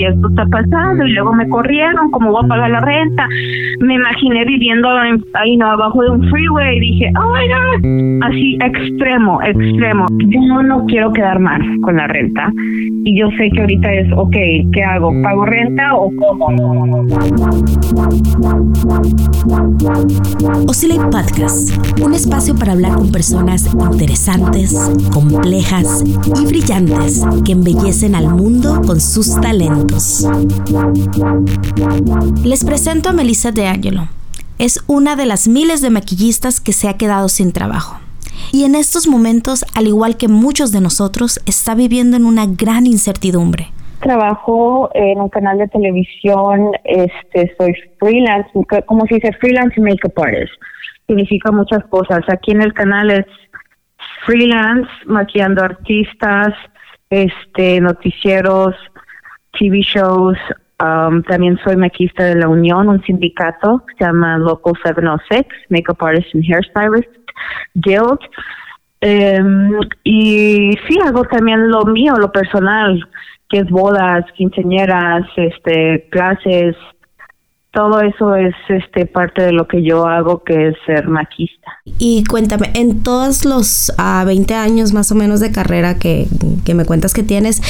qué esto está pasando y luego me corrieron, ¿cómo voy a pagar la renta? Me imaginé viviendo ahí no abajo de un freeway y dije, oh my god, así extremo, extremo. Yo no quiero quedar mal con la renta y yo sé que ahorita es, ok, ¿qué hago? ¿Pago renta o cómo? Oscillate Podcast, un espacio para hablar con personas interesantes, complejas y brillantes que embellecen al mundo con sus talentos. Les presento a Melissa De Angelo. Es una de las miles de maquillistas que se ha quedado sin trabajo. Y en estos momentos, al igual que muchos de nosotros, está viviendo en una gran incertidumbre. Trabajo en un canal de televisión, este, soy freelance, como se dice freelance makeup artist. Significa muchas cosas. Aquí en el canal es freelance, maquillando artistas, este, noticieros, TV shows. Um, también soy maquista de la Unión, un sindicato que se llama Local 706, Makeup Artist and Hairstylist Guild. Um, y sí, hago también lo mío, lo personal, que es bodas, quinceañeras, este, clases, todo eso es este parte de lo que yo hago que es ser maquista. Y cuéntame, en todos los 20 ah, años más o menos de carrera que, que me cuentas que tienes,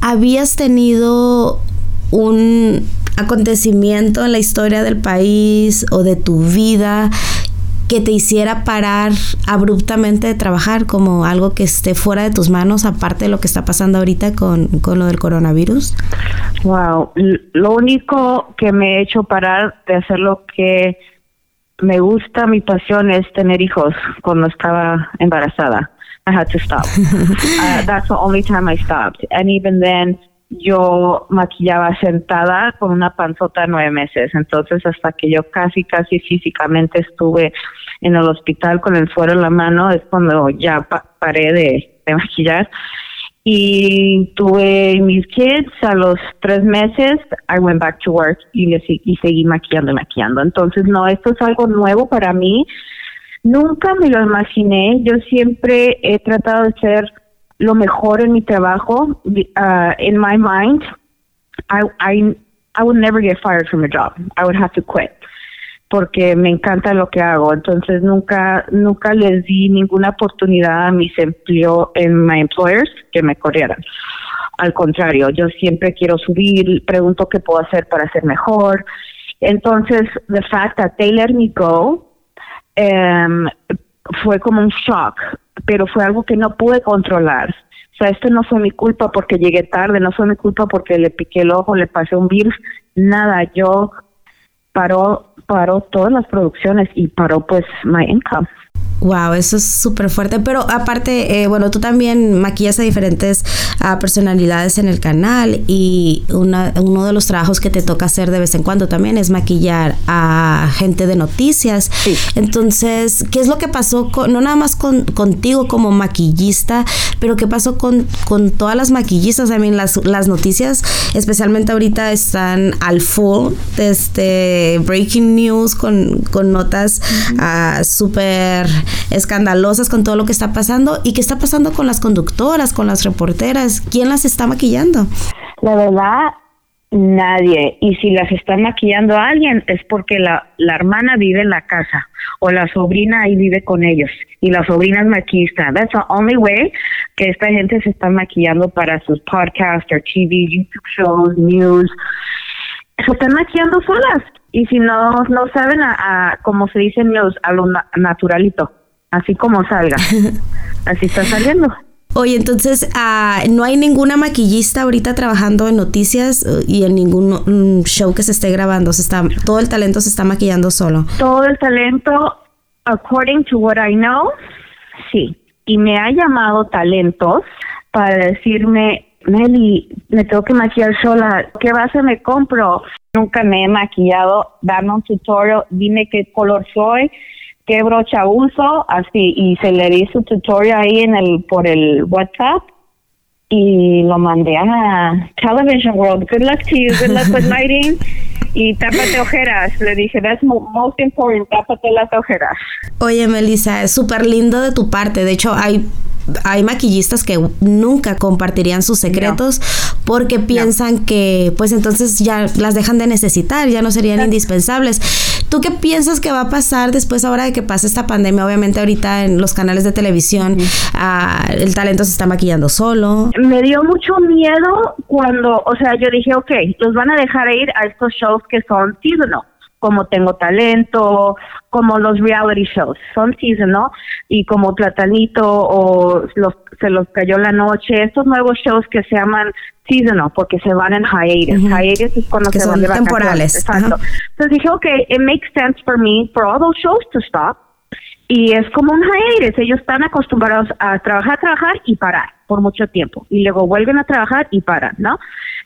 ¿habías tenido un acontecimiento en la historia del país o de tu vida que te hiciera parar abruptamente de trabajar como algo que esté fuera de tus manos, aparte de lo que está pasando ahorita con, con lo del coronavirus? Wow, lo único que me he hecho parar de hacer lo que me gusta, mi pasión es tener hijos cuando estaba embarazada. I had to stop. uh, that's the only time I stopped. And even then, yo maquillaba sentada con una panzota nueve meses. Entonces, hasta que yo casi, casi físicamente estuve en el hospital con el fuero en la mano, es cuando ya paré de, maquillar. Y tuve mis kids a los tres meses, I went back to work y, y seguí maquillando y maquillando. Entonces, no, esto es algo nuevo para mí. Nunca me lo imaginé. Yo siempre he tratado de ser lo mejor en mi trabajo. Uh, in my mind, I, I, I would never get fired from a job. I would have to quit porque me encanta lo que hago. Entonces nunca, nunca les di ninguna oportunidad a mis empleo, en my employers que me corrieran. Al contrario, yo siempre quiero subir, pregunto qué puedo hacer para ser mejor. Entonces, the fact that they let me go um, fue como un shock pero fue algo que no pude controlar. O sea, esto no fue mi culpa porque llegué tarde, no fue mi culpa porque le piqué el ojo, le pasé un virus, nada, yo paró, paró todas las producciones y paró pues my income. Wow, eso es súper fuerte. Pero aparte, eh, bueno, tú también maquillas a diferentes uh, personalidades en el canal y una, uno de los trabajos que te toca hacer de vez en cuando también es maquillar a gente de noticias. Sí. Entonces, ¿qué es lo que pasó con, no nada más con, contigo como maquillista, pero qué pasó con, con todas las maquillistas? También las, las noticias, especialmente ahorita, están al full, este, breaking news con, con notas uh, súper escandalosas con todo lo que está pasando y qué está pasando con las conductoras, con las reporteras, ¿quién las está maquillando? La verdad, nadie. Y si las está maquillando alguien es porque la, la hermana vive en la casa o la sobrina ahí vive con ellos y la sobrina es maquillista. That's the only way que esta gente se está maquillando para sus podcasts o TV, YouTube shows, news. Se están maquillando solas. Y si no, no saben a, como se dice news, a lo naturalito así como salga. Así está saliendo. Oye, entonces, ah, ¿no hay ninguna maquillista ahorita trabajando en noticias uh, y en ningún mm, show que se esté grabando? Se está, todo el talento se está maquillando solo. Todo el talento, according to what I know, sí. Y me ha llamado talentos para decirme, Meli, me tengo que maquillar sola. ¿Qué base me compro? Nunca me he maquillado. Dame un tutorial, dime qué color soy qué brocha uso, así, y se le di su tutorial ahí en el, por el WhatsApp y lo mandé a Television World. Good luck to you, good luck with lighting. y tápate ojeras. Le dije, that's most important, tápate las ojeras. Oye, Melissa, es súper lindo de tu parte. De hecho, hay hay maquillistas que nunca compartirían sus secretos porque piensan que pues entonces ya las dejan de necesitar, ya no serían indispensables. ¿Tú qué piensas que va a pasar después ahora de que pase esta pandemia? Obviamente ahorita en los canales de televisión ah, el talento se está maquillando solo. Me dio mucho miedo cuando, o sea, yo dije, ok, los van a dejar ir a estos shows que son seasonal como Tengo Talento, como los reality shows, son seasonal, y como Platanito o los, Se los cayó la noche, estos nuevos shows que se llaman seasonal, porque se van en hiatus. Hiatus es cuando se van de temporales. Exacto. Entonces dije, ok, it makes sense for me, for all those shows to stop, y es como un hiatus, ellos están acostumbrados a trabajar, trabajar y parar por mucho tiempo, y luego vuelven a trabajar y paran, ¿no?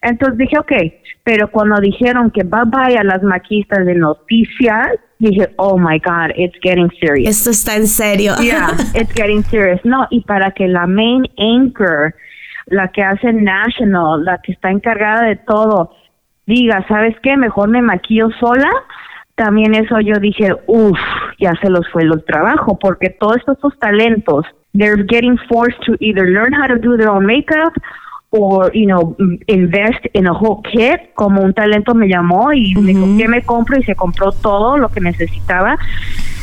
Entonces dije, ok, pero cuando dijeron que bye bye a las maquistas de noticias, dije, oh my God, it's getting serious. Esto está en serio. Yeah, it's getting serious. No, y para que la main anchor, la que hace National, la que está encargada de todo, diga, ¿sabes qué? Mejor me maquillo sola. También eso yo dije, uff, ya se los fue el trabajo, porque todos estos talentos, they're getting forced to either learn how to do their own makeup o, you know, invest in a whole kit, como un talento me llamó y me dijo, ¿qué me compro? Y se compró todo lo que necesitaba.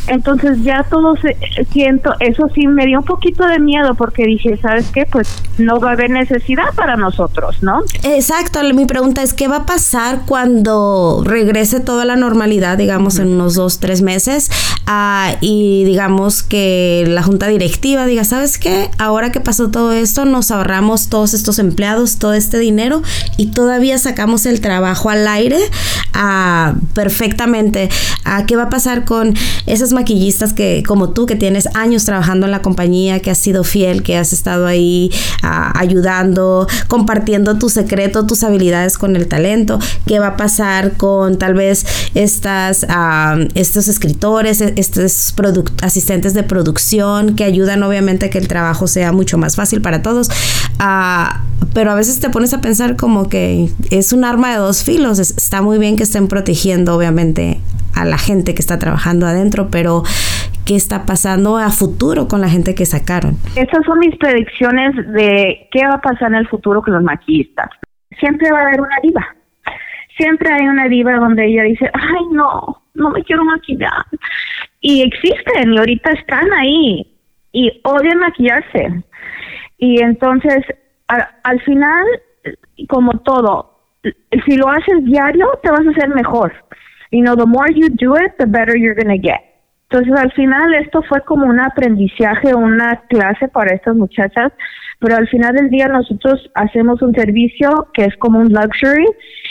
Entonces ya todo se, siento, eso sí me dio un poquito de miedo porque dije, ¿sabes qué? Pues no va a haber necesidad para nosotros, ¿no? Exacto, mi pregunta es, ¿qué va a pasar cuando regrese toda la normalidad, digamos, en unos dos, tres meses? Ah, y digamos que la junta directiva diga, ¿sabes qué? Ahora que pasó todo esto, nos ahorramos todos estos empleados, todo este dinero y todavía sacamos el trabajo al aire ah, perfectamente. Ah, ¿Qué va a pasar con esas maquillistas que, como tú, que tienes años trabajando en la compañía, que has sido fiel, que has estado ahí ah, ayudando, compartiendo tu secreto, tus habilidades con el talento, qué va a pasar con tal vez estas, ah, estos escritores, e, estos asistentes de producción que ayudan obviamente a que el trabajo sea mucho más fácil para todos. Ah, pero a veces te pones a pensar como que es un arma de dos filos. Está muy bien que estén protegiendo obviamente a la gente que está trabajando adentro, pero ¿qué está pasando a futuro con la gente que sacaron? Esas son mis predicciones de qué va a pasar en el futuro con los maquillistas. Siempre va a haber una diva. Siempre hay una diva donde ella dice, ay no, no me quiero maquillar. Y existen y ahorita están ahí y odian maquillarse. Y entonces, al final, como todo, si lo haces diario, te vas a hacer mejor you know, the more you do it, the better you're going to get. Entonces, al final, esto fue como un aprendizaje, una clase para estas muchachas, pero al final del día nosotros hacemos un servicio que es como un luxury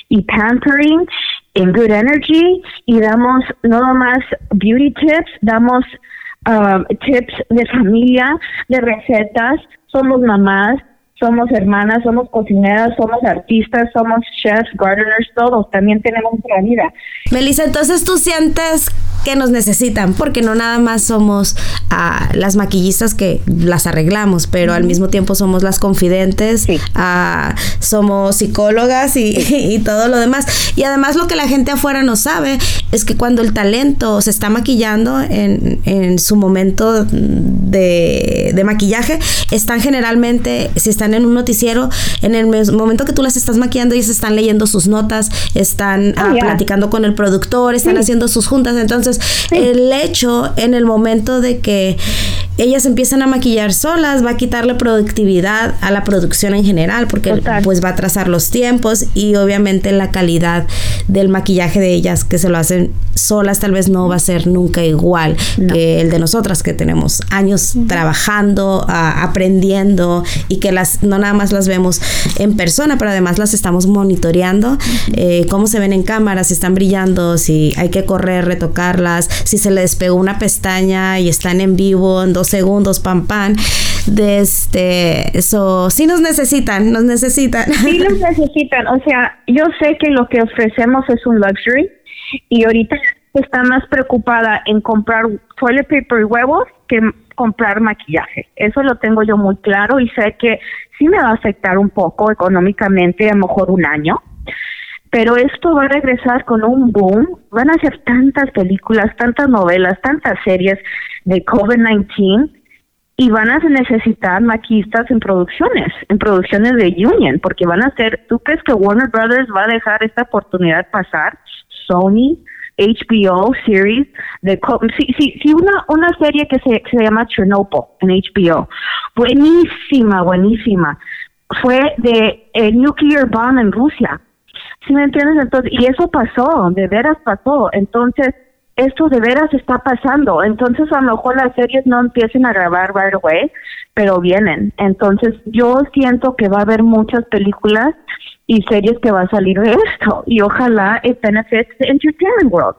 y pampering en good energy y damos no nomás beauty tips, damos um, tips de familia, de recetas, somos mamás, somos hermanas, somos cocineras, somos artistas, somos chefs, gardeners, todos, también tenemos una vida. Melissa, entonces tú sientes que nos necesitan, porque no nada más somos ah, las maquillistas que las arreglamos, pero al mismo tiempo somos las confidentes, ah, somos psicólogas y, todo lo demás. Y además lo que la gente afuera no sabe es que cuando el talento se está maquillando en, en su momento de, de maquillaje, están generalmente, si están en un noticiero, en el momento que tú las estás maquillando, ellos están leyendo sus notas, están ah, oh, platicando con el productor, están haciendo sus juntas. Entonces, el hecho en el momento de que ellas empiezan a maquillar solas, va a quitarle productividad a la producción en general, porque pues va a trazar los tiempos y obviamente la calidad del maquillaje de ellas que se lo hacen solas tal vez no va a ser nunca igual que el de nosotras que tenemos años trabajando, aprendiendo y que las no nada más las vemos en persona, pero además las estamos monitoreando, eh, cómo se ven en cámara, si están brillando, si hay que correr, si se les despegó una pestaña y están en vivo en dos segundos, pam, pam. De este, eso sí nos necesitan, nos necesitan. Sí nos necesitan, o sea, yo sé que lo que ofrecemos es un luxury y ahorita está más preocupada en comprar toilet paper y huevos que comprar maquillaje. Eso lo tengo yo muy claro y sé que sí me va a afectar un poco económicamente, a lo mejor un año. Pero esto va a regresar con un boom. Van a ser tantas películas, tantas novelas, tantas series de COVID-19 y van a necesitar maquistas en producciones, en producciones de Union, porque van a ser, ¿tú crees que Warner Brothers va a dejar esta oportunidad pasar? Sony, HBO series de sí, sí, sí una una serie que se, se llama Chernobyl en HBO buenísima buenísima fue de el nuclear bomb en Rusia ¿sí me entiendes? entonces y eso pasó de veras pasó entonces esto de veras está pasando. Entonces, a lo mejor las series no empiecen a grabar right away, pero vienen. Entonces, yo siento que va a haber muchas películas y series que va a salir de esto. Y ojalá it benefits the entertainment world.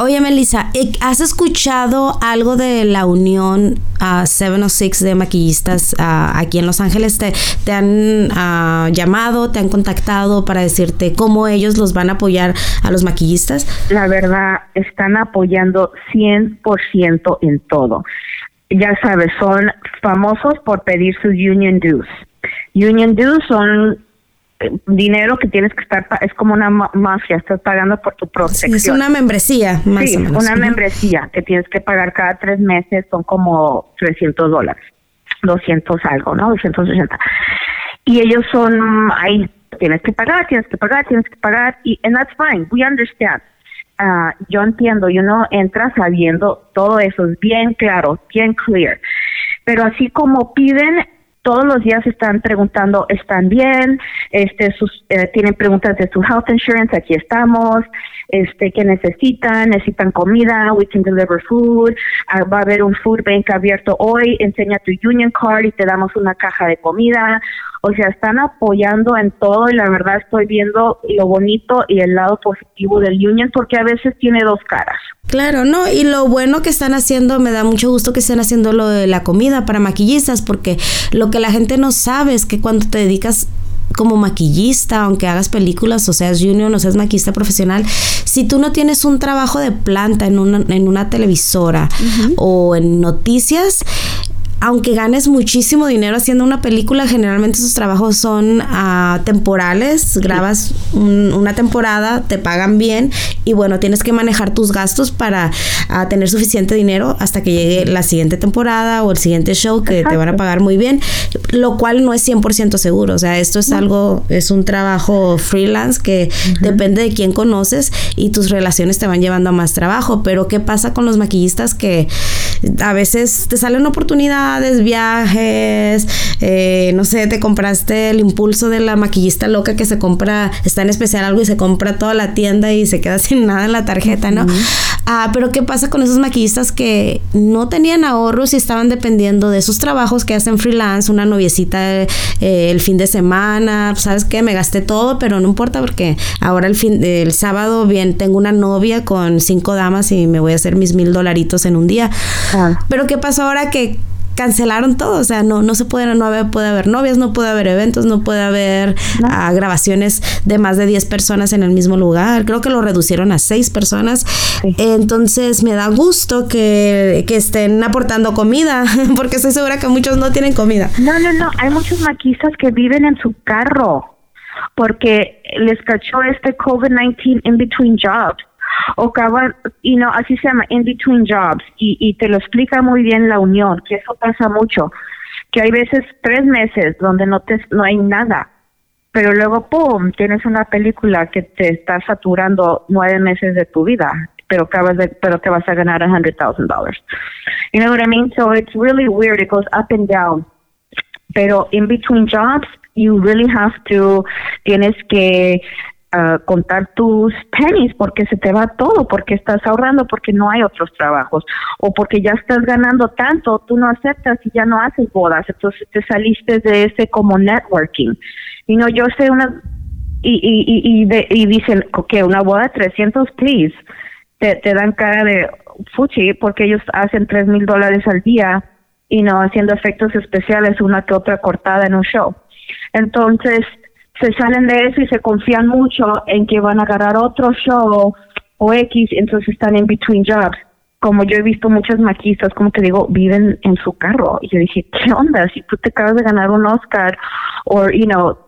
Oye, Melissa, ¿has escuchado algo de la unión uh, ah, 706 de maquillistas ah, aquí en Los Ángeles? ¿Te, han ah, llamado, te han contactado para decirte cómo ellos los van a apoyar a los maquillistas? La verdad, están apoyando 100% en todo. Ya sabes, son famosos por pedir sus union dues. Union dues son dinero que tienes que estar, es como una mafia, estás pagando por tu protección. es una membresía, más sí, una membresía que tienes que pagar cada tres meses, son como 300 dólares, 200 algo, ¿no? 280. Y ellos son, ahí tienes que pagar, tienes que pagar, tienes que pagar, y and that's fine, we understand. Uh, yo entiendo, y uno entra sabiendo todo eso, es bien claro, bien clear. Pero así como piden todos los días están preguntando, ¿están bien? Este, sus, eh, tienen preguntas de su health insurance, aquí estamos, este, ¿qué necesitan? ¿Necesitan comida? We can deliver food. Ah, va a haber un food bank abierto hoy, enseña tu union card y te damos una caja de comida. O sea, están apoyando en todo y la verdad estoy viendo lo bonito y el lado positivo del union porque a veces tiene dos caras. Claro, no, y lo bueno que están haciendo, me da mucho gusto que estén haciendo lo de la comida para maquillistas, porque lo que la gente no sabe es que cuando te dedicas como maquillista, aunque hagas películas, o seas junior, o seas maquillista profesional, si tú no tienes un trabajo de planta en una, en una televisora o en noticias, aunque ganes muchísimo dinero haciendo una película, generalmente esos trabajos son uh, temporales, grabas una temporada, te pagan bien y bueno, tienes que manejar tus gastos para uh, tener suficiente dinero hasta que llegue la siguiente temporada o el siguiente show que te van a pagar muy bien, lo cual no es 100% seguro, o sea, esto es algo, es un trabajo freelance que depende de quién conoces y tus relaciones te van llevando a más trabajo, pero ¿qué pasa con los maquillistas que a veces te sale una oportunidad viajes, eh, no sé, te compraste el impulso de la maquillista loca que se compra, está en especial algo y se compra toda la tienda y se queda sin nada en la tarjeta, ¿no? Ah, pero ¿qué pasa con esos maquillistas que no tenían ahorros y estaban dependiendo de esos trabajos que hacen freelance, una noviecita eh, el fin de semana, ¿sabes qué? Me gasté todo, pero no importa porque ahora el fin, el sábado bien tengo una novia con cinco damas y me voy a hacer mis mil dolaritos en un día. Ah. Pero ¿qué pasó ahora que cancelaron todo, o sea, no, no se puede, no puede haber novias, no puede haber eventos, no puede haber ah, grabaciones de más de 10 personas en el mismo lugar, creo que lo reducieron a 6 personas, entonces me da gusto que, que, estén aportando comida, porque estoy segura que muchos no tienen comida. No, no, no, hay muchos maquistas que viven en su carro, porque les cachó este COVID-19 in between jobs o acaban, y no, así se llama, in between jobs, y, y te lo explica muy bien la unión, que eso pasa mucho, que hay veces tres meses donde no, te, no hay nada, pero luego, ¡pum!, tienes una película que te está saturando nueve meses de tu vida, pero acabas de, pero te vas a ganar a hundred thousand dollars. You know what I mean? So it's really weird. It goes up and down. Pero in between jobs, you really have to, tienes que contar tus pennies porque se te va todo, porque estás ahorrando, porque no hay otros trabajos o porque ya estás ganando tanto, tú no aceptas y ya no haces bodas, entonces te saliste de ese como networking. Y no, yo sé una y, y, y, y dicen que una boda 300, please, te, te dan cara de fuchi porque ellos hacen tres mil dólares al día y no haciendo efectos especiales una que otra cortada en un show. Entonces, se salen de eso y se confían mucho en que van a agarrar otro show o X, entonces están en between jobs. Como yo he visto muchas maquistas, como te digo, viven en su carro. Y yo dije, ¿qué onda? Si tú te acabas de ganar un Oscar, o, you know,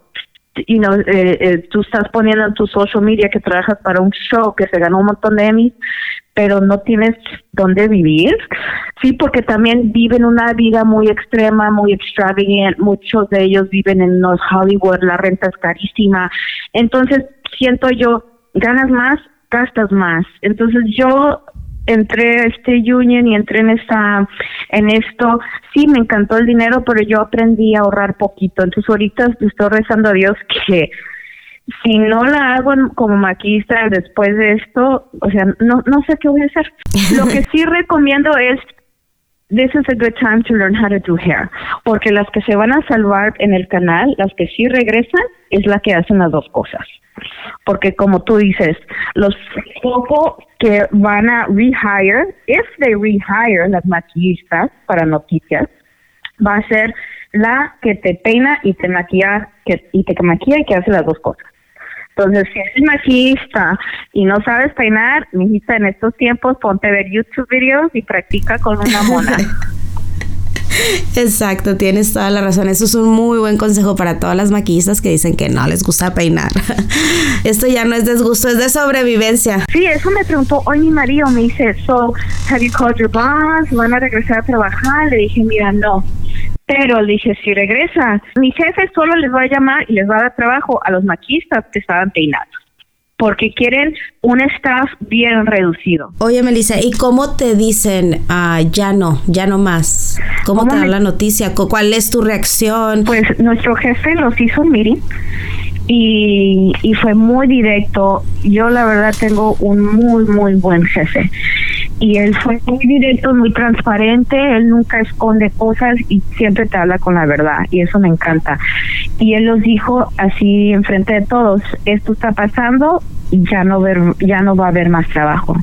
you know, eh, eh, tú estás poniendo en tu social media que trabajas para un show que se ganó un montón de Emmys, pero no tienes dónde vivir. Sí, porque también viven una vida muy extrema, muy extravagant. Muchos de ellos viven en North Hollywood, la renta es carísima. Entonces, siento yo, ganas más, gastas más. Entonces, yo entré a este union y entré en esta en esto sí me encantó el dinero pero yo aprendí a ahorrar poquito entonces ahorita estoy rezando a Dios que si no la hago como maquista después de esto o sea no no sé qué voy a hacer lo que sí recomiendo es This is a good time to learn how to do hair. Porque las que se van a salvar en el canal, las que sí regresan, es la que hacen las dos cosas. Porque como tú dices, los pocos que van a rehire, if they rehire las maquillistas para noticias, va a ser la que te peina y te maquilla, que, y te maquilla y que hace las dos cosas. Entonces, si eres maquillista y no sabes peinar, mijita, en estos tiempos ponte a ver YouTube videos y practica con una mona. Exacto, tienes toda la razón. Eso es un muy buen consejo para todas las maquillistas que dicen que no les gusta peinar. Esto ya no es desgusto, es de sobrevivencia. Sí, eso me preguntó hoy mi marido. Me dice, so, have you called your boss? ¿Van a regresar a trabajar? Le dije, mira, no. Pero le dije, si regresa, mi jefe solo les va a llamar y les va a dar trabajo a los maquillistas que estaban peinados porque quieren un staff bien reducido. Oye, Melissa, ¿y cómo te dicen ah, ya no, ya no más? ¿Cómo, te dan la noticia? ¿Cuál es tu reacción? Pues nuestro jefe los hizo un meeting y, y fue muy directo. Yo la verdad tengo un muy, muy buen jefe y él fue muy directo, muy transparente, él nunca esconde cosas y siempre te habla con la verdad y eso me encanta. Y él los dijo así enfrente de todos, esto está pasando, ya no ver, ya no va a haber más trabajo.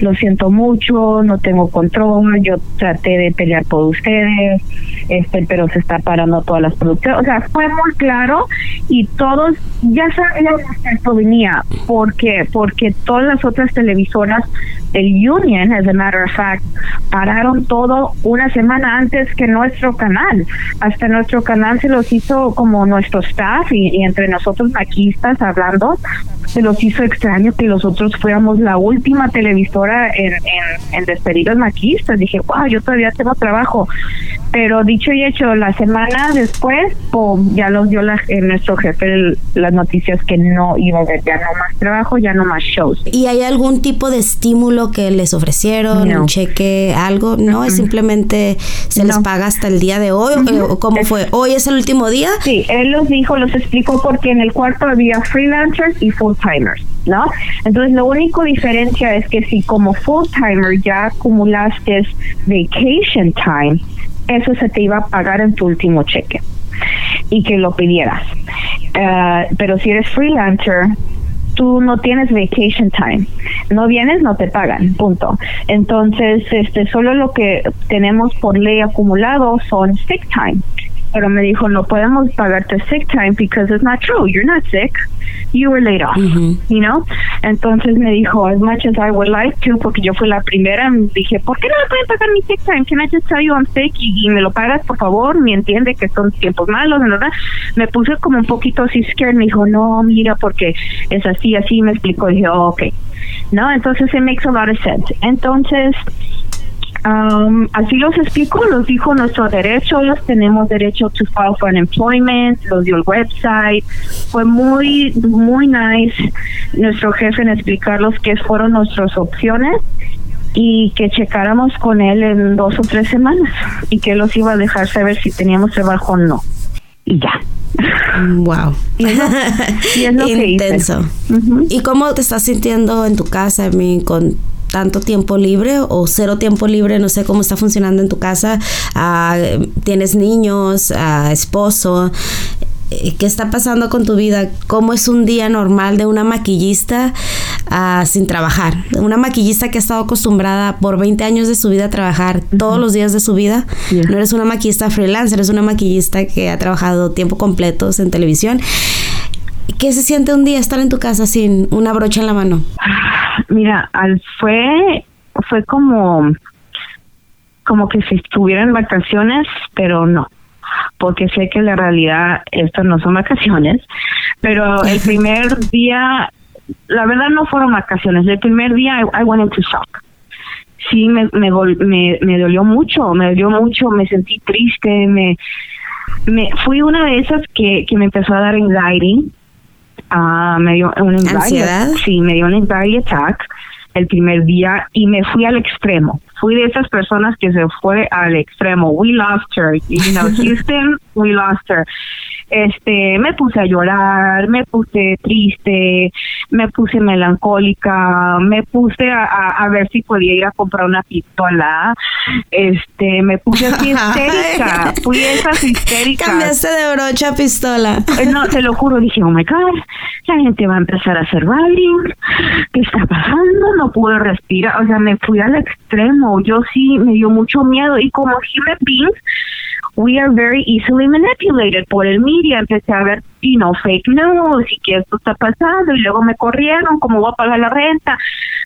Lo siento mucho, no tengo control, yo traté de pelear por ustedes, este, pero se está parando todas las producciones. O sea, fue muy claro y todos ya sabíamos que esto venía. ¿Por qué? Porque todas las otras televisoras el Union, as a matter of fact, pararon todo una semana antes que nuestro canal. Hasta nuestro canal se los hizo como nuestro staff y, entre nosotros maquistas hablando, se los hizo extraño que nosotros fuéramos la última televisora en, en, despedir los maquistas. Dije, wow, yo todavía tengo trabajo. Pero dicho y hecho, la semana después, ya los dio la, eh, nuestro jefe las noticias que no iba a haber ya no más trabajo, ya no más shows. ¿Y hay algún tipo de estímulo que les ofrecieron? ¿Un cheque, algo? No, es simplemente se les paga hasta el día de hoy. ¿O cómo fue? ¿Hoy es el último día? Sí, él los dijo, los explicó porque en el cuarto había freelancers y full timers. ¿no? Entonces, lo único diferencia es que si como full timer ya acumulaste vacation time, eso se te iba a pagar en tu último cheque y que lo pidieras. Eh, pero si eres freelancer, tú no tienes vacation time. No vienes, no te pagan, punto. Entonces, este, solo lo que tenemos por ley acumulado son sick time pero me dijo no podemos pagarte sick time because it's not true. You're not sick. You were laid off. You know entonces me dijo as much as I would like to porque yo fui la primera dije ¿por qué no me pueden pagar mi sick time can I just tell you I'm sick y, me lo pagas por favor. Me entiende que son tiempos malos verdad me puse como un poquito así scared. Me dijo no mira porque es así así. Me explicó. Dije oh, ok. No entonces it makes a lot of sense. Entonces Um, así los explico, los dijo nuestros derechos, tenemos derecho to file for unemployment, los dio el website, fue muy, muy nice nuestro jefe en explicarlos qué fueron nuestras opciones y que checáramos con él en dos o tres semanas y que los iba a dejar saber si teníamos trabajo o no. Y ya. Wow. Y es lo, Intenso. ¿Y cómo te estás sintiendo en tu casa, mi, con tanto tiempo libre o cero tiempo libre, no sé cómo está funcionando en tu casa, ah, tienes niños, ah, esposo, eh, ¿qué está pasando con tu vida? ¿Cómo es un día normal de una maquillista ah, sin trabajar? Una maquillista que ha estado acostumbrada por 20 años de su vida a trabajar todos los días de su vida. No eres una maquillista freelance, eres una maquillista que ha trabajado tiempo completo en televisión. ¿Qué se siente un día estar en tu casa sin una brocha en la mano? Mira, al fue fue como como que si estuviera en vacaciones, pero no, porque sé que la realidad estas no son vacaciones, pero el primer día, la verdad no fueron vacaciones, el primer día I, went into shock, sí me, me, me, me dolió mucho, me dolió mucho, me sentí triste, me, me fui una de esas que, que me empezó a dar anxiety, uh, me dio un ¿Ansiedad? sí, me dio un anxiety attack el primer día y me fui al extremo. Fui de esas personas que se fue al extremo. We lost her, you know, Houston, we lost her este, me puse a llorar, me puse triste, me puse melancólica, me puse a, a, ver si podía ir a comprar una pistola, este, me puse así histérica, fui esas histéricas. Cambiaste de brocha a pistola. Eh, no, te lo juro, dije, oh my God, la gente va a empezar a hacer rallying, ¿qué está pasando? No puedo respirar, o sea, me fui al extremo, yo sí me dio mucho miedo y como human beings, we are very easily manipulated por el media. Empecé a ver, you know, fake news y que esto está pasando y luego me corrieron, ¿cómo voy a pagar la renta?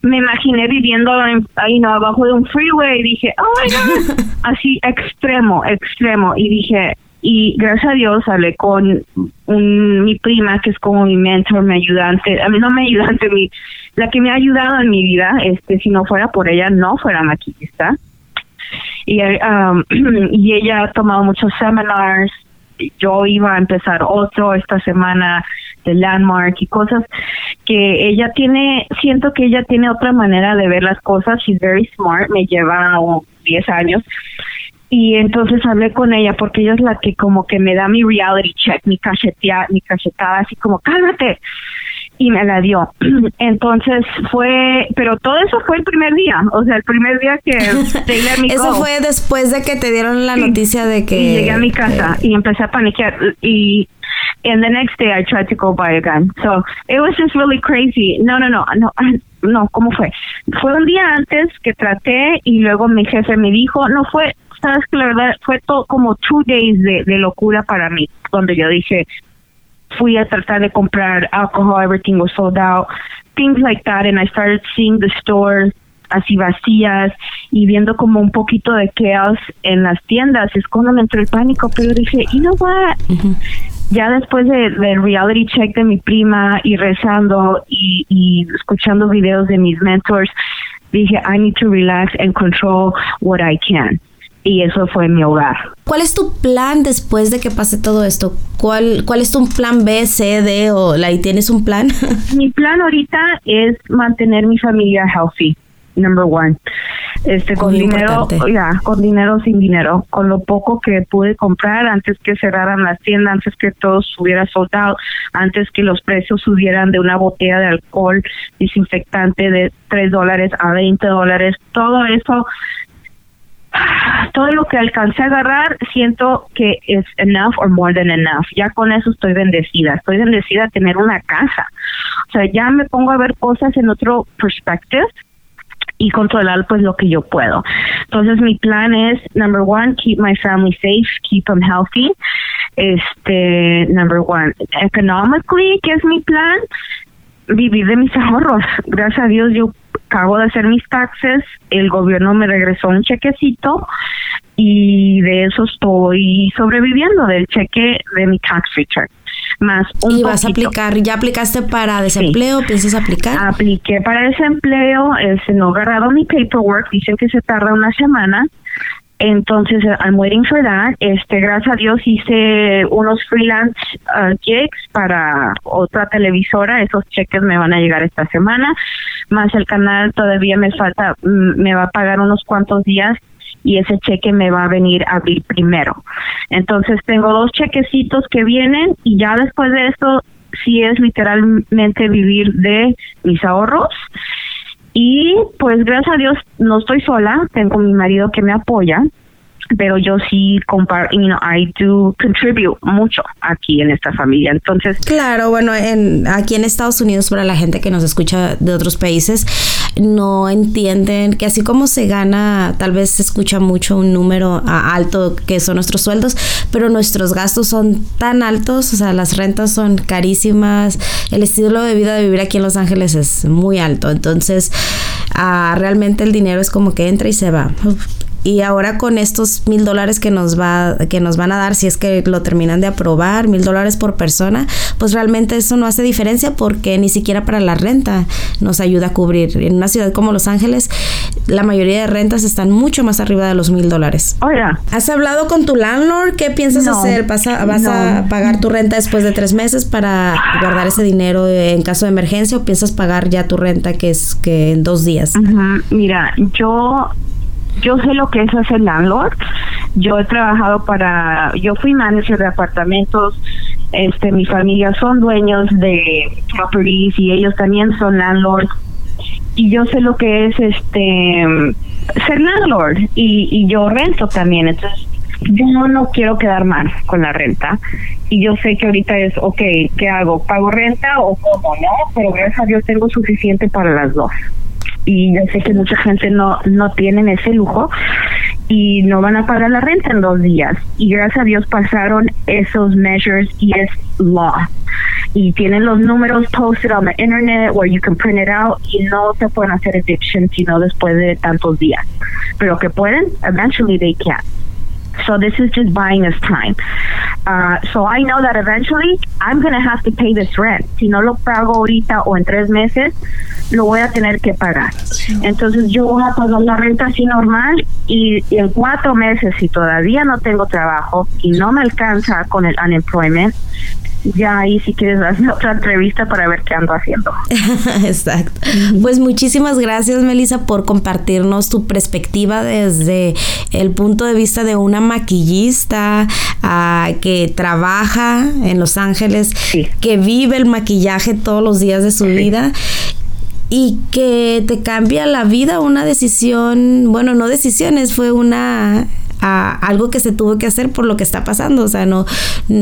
Me imaginé viviendo ahí, no, abajo de un freeway y dije, oh my God, así extremo, extremo. Y dije, y gracias a Dios hablé con un, mi prima que es como mi mentor, mi ayudante, a mí no mi ayudante, mi, la que me ha ayudado en mi vida, este, si no fuera por ella, no fuera maquillista y, um, y ella ha tomado muchos seminars. Yo iba a empezar otro esta semana de Landmark y cosas que ella tiene, siento que ella tiene otra manera de ver las cosas. She's very smart, me lleva 10 años. Y entonces hablé con ella porque ella es la que como que me da mi reality check, mi cachetea, mi cachetada así como, cálmate y me la dio. Entonces fue, pero todo eso fue el primer día, o sea, el primer día que Eso fue después de que te dieron la noticia de que... Y llegué a mi casa y empecé a paniquear y and the next day I tried to go buy a gun. So it was just really crazy. No, no, no, no, no, ¿cómo fue? Fue un día antes que traté y luego mi jefe me dijo, no fue, sabes que la verdad fue todo como two days de, de locura para mí, donde yo dije, fui a tratar de comprar alcohol, everything was sold out, things like that, and I started seeing the stores así vacías y viendo como un poquito de chaos en las tiendas, es cuando me entró el pánico, pero dije, you know what, ya después de, del reality check de mi prima y rezando y, y escuchando videos de mis mentors, dije, I need to relax and control what I can y eso fue mi hogar. ¿Cuál es tu plan después de que pase todo esto? ¿Cuál, cuál es tu plan B, C, D o la, y tienes un plan? mi plan ahorita es mantener mi familia healthy, number one. Este, con dinero, ya, con dinero sin dinero, con lo poco que pude comprar antes que cerraran las tiendas, antes que todo estuviera soldado, antes que los precios subieran de una botella de alcohol desinfectante de 3 dólares a 20 dólares, todo eso todo lo que alcancé a agarrar siento que es enough or more than enough. Ya con eso estoy bendecida. Estoy bendecida a tener una casa. O sea, ya me pongo a ver cosas en otro perspective y controlar pues lo que yo puedo. Entonces mi plan es number one, keep my family safe, keep them healthy. Este, number one, economically, ¿qué es mi plan? Vivir de mis ahorros. Gracias a Dios yo acabo de hacer mis taxes, el gobierno me regresó un chequecito y de eso estoy sobreviviendo del cheque de mi tax return. Más un ¿Y vas a aplicar? ¿Ya aplicaste para desempleo? ¿Piensas aplicar? Apliqué para desempleo, se no agarrado mi paperwork, dicen que se tarda una semana. Entonces, I'm waiting for that. Este, gracias a Dios hice unos freelance uh, para otra televisora. Esos cheques me van a llegar esta semana. Más el canal todavía me falta, mm, me va a pagar unos cuantos días y ese cheque me va a venir a abrir primero. Entonces tengo dos chequecitos que vienen y ya después de esto sí es literalmente vivir de mis ahorros y pues gracias a Dios no estoy sola, tengo mi marido que me apoya pero yo sí comparo, you know, I do contribute mucho aquí en esta familia. Entonces, claro, bueno, en aquí en Estados Unidos para la gente que nos escucha de otros países no entienden que así como se gana, tal vez se escucha mucho un número alto que son nuestros sueldos, pero nuestros gastos son tan altos, o sea, las rentas son carísimas, el estilo de vida de vivir aquí en Los Ángeles es muy alto, entonces ah, realmente el dinero es como que entra y se va y ahora con estos mil dólares que nos va que nos van a dar si es que lo terminan de aprobar mil dólares por persona pues realmente eso no hace diferencia porque ni siquiera para la renta nos ayuda a cubrir en una ciudad como Los Ángeles la mayoría de rentas están mucho más arriba de los mil dólares Oiga. ¿has hablado con tu landlord? ¿qué piensas hacer? ¿vas, a, vas a pagar tu renta después de tres meses para guardar ese dinero en caso de emergencia o piensas pagar ya tu renta que es que en dos días mira yo yo sé lo que es hacer landlord. Yo he trabajado para, yo fui manager de apartamentos. Este, mi familia son dueños de properties y ellos también son landlords. Y yo sé lo que es este ser landlord y, y yo rento también. Entonces, yo no quiero quedar mal con la renta y yo sé que ahorita es, ok, ¿qué hago? ¿Pago renta o cómo? No, pero gracias a Dios tengo suficiente para las dos y yo sé que mucha gente no, no tienen ese lujo y no van a pagar la renta en dos días. Y gracias a Dios pasaron esos measures y es law. Y tienen los números posted on the internet where you can print it out y no se pueden hacer eviction sino después de tantos días. Pero que pueden, eventually they can. So this is just buying us time. Uh, so I know that eventually I'm going to have to pay this rent. Si no lo pago ahorita o en tres meses, lo voy a tener que pagar. Entonces yo voy a pagar la renta así normal y, y en cuatro meses, si todavía no tengo trabajo y no me alcanza con el unemployment, ya ahí si quieres hacer otra entrevista para ver qué ando haciendo. Exacto. Pues muchísimas gracias, Melissa, por compartirnos tu perspectiva desde el punto de vista de una maquillista uh, que trabaja en Los Ángeles, que vive el maquillaje todos los días de su vida y que te cambia la vida una decisión, bueno, no decisiones, fue una a algo que se tuvo que hacer por lo que está pasando, o sea, no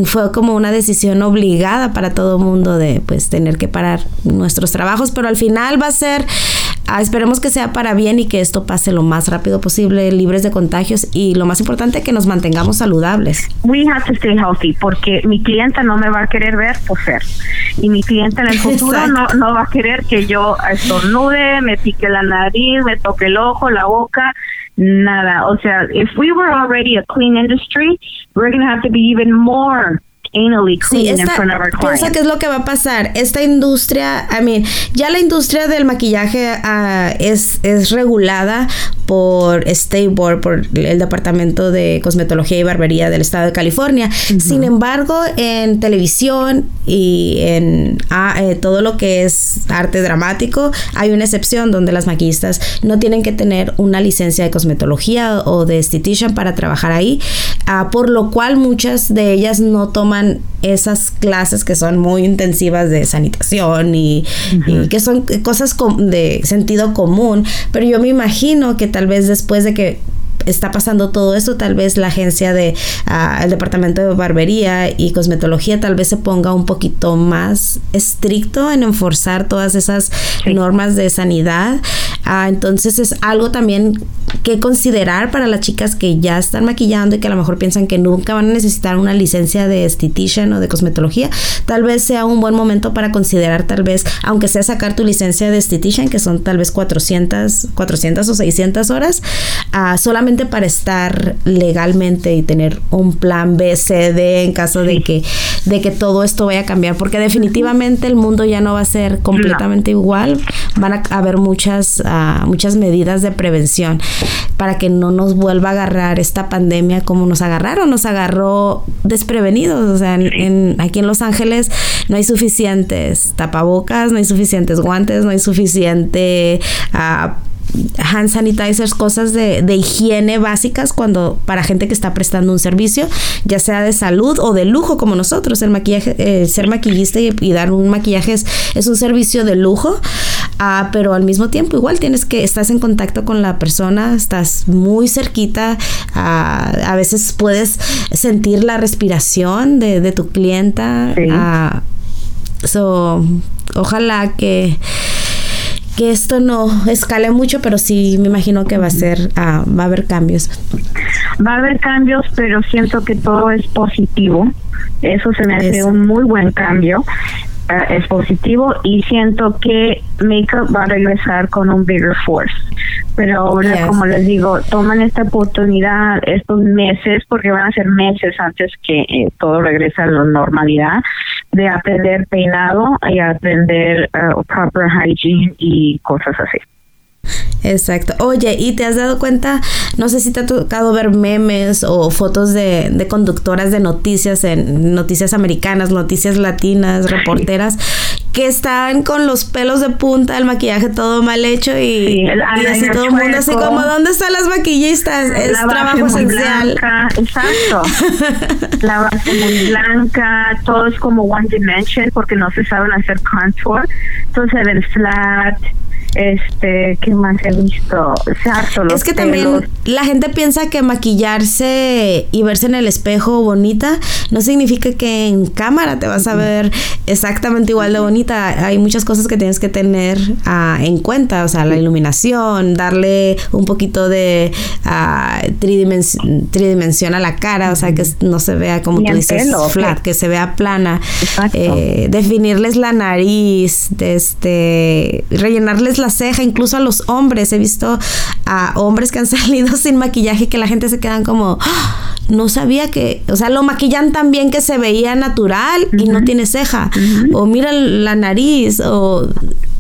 fue como una decisión obligada para todo mundo de pues tener que parar nuestros trabajos, pero al final va a ser ah, esperemos que sea para bien y que esto pase lo más rápido posible, libres de contagios y lo más importante que nos mantengamos saludables. We have to stay healthy porque mi clienta no me va a querer ver por ser y mi cliente en el futuro no, no va a querer que yo estornude, me pique la nariz, me toque el ojo, la boca nada. O sea, if we were already a clean industry, we're going to have to be even more anally clean sí, in front of our clients. Piensa qué es lo que va a pasar. Esta industria, I mean, ya la industria del maquillaje uh, es, es regulada por State Board, por el Departamento de Cosmetología y Barbería del Estado de California. Sin embargo, en televisión y en ah, eh, todo lo que es arte dramático, hay una excepción donde las maquillistas no tienen que tener una licencia de cosmetología o de esthetician para trabajar ahí, uh, por lo cual muchas de ellas no toman esas clases que son muy intensivas de sanitación y, y que son cosas de sentido común, pero yo me imagino que tal vez después de que está pasando todo esto, tal vez la agencia de uh, el departamento de barbería y cosmetología tal vez se ponga un poquito más estricto en enforzar todas esas normas de sanidad. Uh, entonces es algo también que considerar para las chicas que ya están maquillando y que a lo mejor piensan que nunca van a necesitar una licencia de esthetician o de cosmetología. Tal vez sea un buen momento para considerar tal vez, aunque sea sacar tu licencia de esthetician, que son tal vez 400, 400 o 600 horas, uh, solamente para estar legalmente y tener un plan B, C, D en caso de que de que todo esto vaya a cambiar, porque definitivamente el mundo ya no va a ser completamente igual, van a haber muchas uh, muchas medidas de prevención para que no nos vuelva a agarrar esta pandemia como nos agarraron, nos agarró desprevenidos, o sea, en, aquí en Los Ángeles no hay suficientes tapabocas, no hay suficientes guantes, no hay suficiente uh, hand sanitizers, cosas de, de, higiene básicas cuando para gente que está prestando un servicio, ya sea de salud o de lujo como nosotros. El maquillaje, eh, ser maquillista y, dar un maquillaje es, es un servicio de lujo, uh, pero al mismo tiempo igual tienes que, estás en contacto con la persona, estás muy cerquita, uh, a veces puedes sentir la respiración de, de tu clienta. Sí. Uh, so, ojalá que que esto no escale mucho, pero sí me imagino que va a ser, uh, va a haber cambios. Va a haber cambios, pero siento que todo es positivo. Eso se me hace un muy buen cambio. Eh, es positivo y siento que Makeup va a regresar con un bigger force. Pero ahora, como les digo, toman esta oportunidad estos meses, porque van a ser meses antes que eh, todo regrese a la normalidad, de aprender peinado y aprender uh, proper hygiene y cosas así. Exacto. Oye, ¿y te has dado cuenta? No sé si te ha tocado ver memes o fotos de, de conductoras de noticias en noticias americanas, noticias latinas, reporteras, que están con los pelos de punta, el maquillaje todo mal hecho y, así todo el mundo así como, ¿dónde están las maquillistas? Es trabajo esencial. Blanca, exacto. la base muy blanca, todo es como one dimension porque no se saben hacer contour, entonces el flat este, ¿qué más he visto? es que también la gente piensa que maquillarse y verse en el espejo bonita no significa que en cámara te vas a ver exactamente igual de bonita. Hay muchas cosas que tienes que tener ah, en cuenta, o sea, la iluminación, darle un poquito de uh, tridimensión, a la cara, o sea, que no se vea como tú dices flat, que se vea plana. Eh, definirles la nariz, este, rellenarles la ceja, incluso a los hombres. He visto a hombres que han salido sin maquillaje que la gente se quedan como, ¡Ah! no sabía que, o sea, lo maquillan tan bien que se veía natural y no tiene ceja. O mira la nariz, o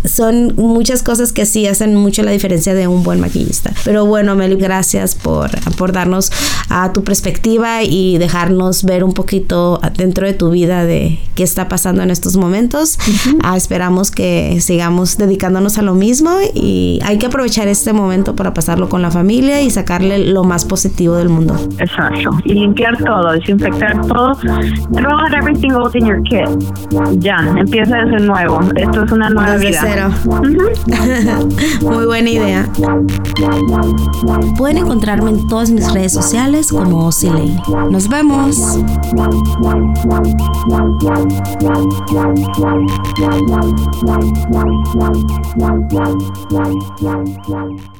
son muchas cosas que sí hacen mucho la diferencia de un buen maquillista. Pero bueno, Meli, gracias por, por darnos a tu perspectiva y dejarnos ver un poquito dentro de tu vida de qué está pasando en estos momentos. Ah, esperamos que sigamos dedicándonos a lo mismo y hay que aprovechar este momento para pasarlo con la familia y sacarle lo más positivo del mundo. Exacto. Y limpiar todo, desinfectar todo. Throw everything out in your kit. Ya, empieza desde nuevo. Esto es una nueva vida. Muy buena idea. Pueden encontrarme en todas mis redes sociales como Osiley. Nos vemos. Musik